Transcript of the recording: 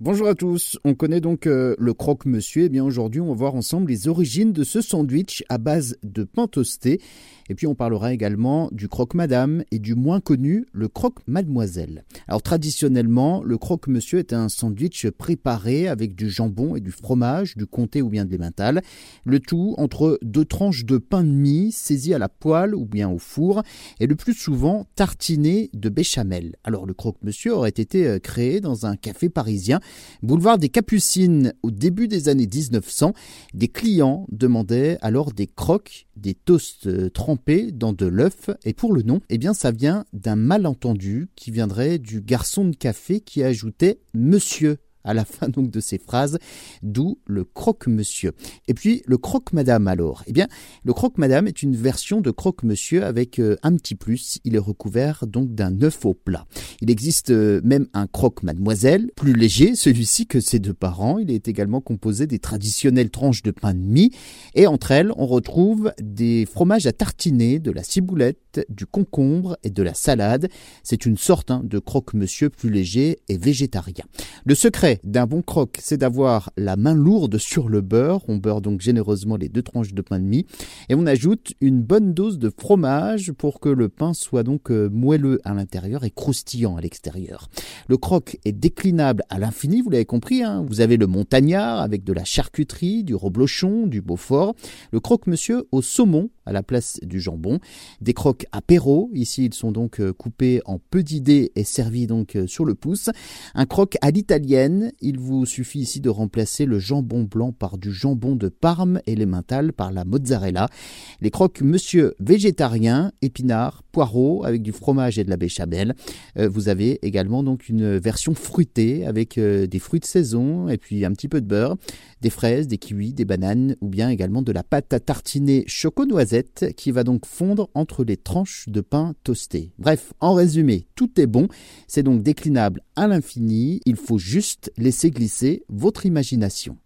Bonjour à tous, on connaît donc euh, le croque-monsieur. Et eh bien aujourd'hui, on va voir ensemble les origines de ce sandwich à base de pain toasté. Et puis on parlera également du croque-madame et du moins connu, le croque-mademoiselle. Alors traditionnellement, le croque-monsieur est un sandwich préparé avec du jambon et du fromage, du comté ou bien de l'emmental. Le tout entre deux tranches de pain de mie saisies à la poêle ou bien au four et le plus souvent tartiné de béchamel. Alors le croque-monsieur aurait été euh, créé dans un café parisien Boulevard des Capucines, au début des années 1900, des clients demandaient alors des croques, des toasts euh, dans de l'œuf. Et pour le nom, eh bien, ça vient d'un malentendu qui viendrait du garçon de café qui ajoutait monsieur à la fin donc de ces phrases, d'où le croque-monsieur. Et puis le croque-madame alors. Eh bien, le croque-madame est une version de croque-monsieur avec euh, un petit plus. Il est recouvert donc d'un œuf au plat. Il existe euh, même un croque-mademoiselle, plus léger, celui-ci que ses deux parents. Il est également composé des traditionnelles tranches de pain de mie. Et entre elles, on retrouve des fromages à tartiner, de la ciboulette, du concombre et de la salade. C'est une sorte hein, de croque-monsieur plus léger et végétarien. Le secret d'un bon croque, c'est d'avoir la main lourde sur le beurre. On beurre donc généreusement les deux tranches de pain de mie et on ajoute une bonne dose de fromage pour que le pain soit donc euh, moelleux à l'intérieur et croustillant à l'extérieur. Le croque est déclinable à l'infini, vous l'avez compris. Hein. vous avez le montagnard avec de la charcuterie, du reblochon, du beaufort. Le croque-monsieur au saumon à la place du jambon. Des croques apéro. Ici, ils sont donc euh, coupés en petits dés et servis donc euh, sur le pouce. Un croque à l'italienne il vous suffit ici de remplacer le jambon blanc par du jambon de Parme et l'emmental par la mozzarella. Les croques monsieur végétarien, épinards, avec du fromage et de la béchamel. Euh, vous avez également donc une version fruitée avec euh, des fruits de saison et puis un petit peu de beurre, des fraises, des kiwis, des bananes ou bien également de la pâte à tartiner choco-noisette qui va donc fondre entre les tranches de pain toasté. Bref, en résumé, tout est bon. C'est donc déclinable à l'infini. Il faut juste laissez glisser votre imagination.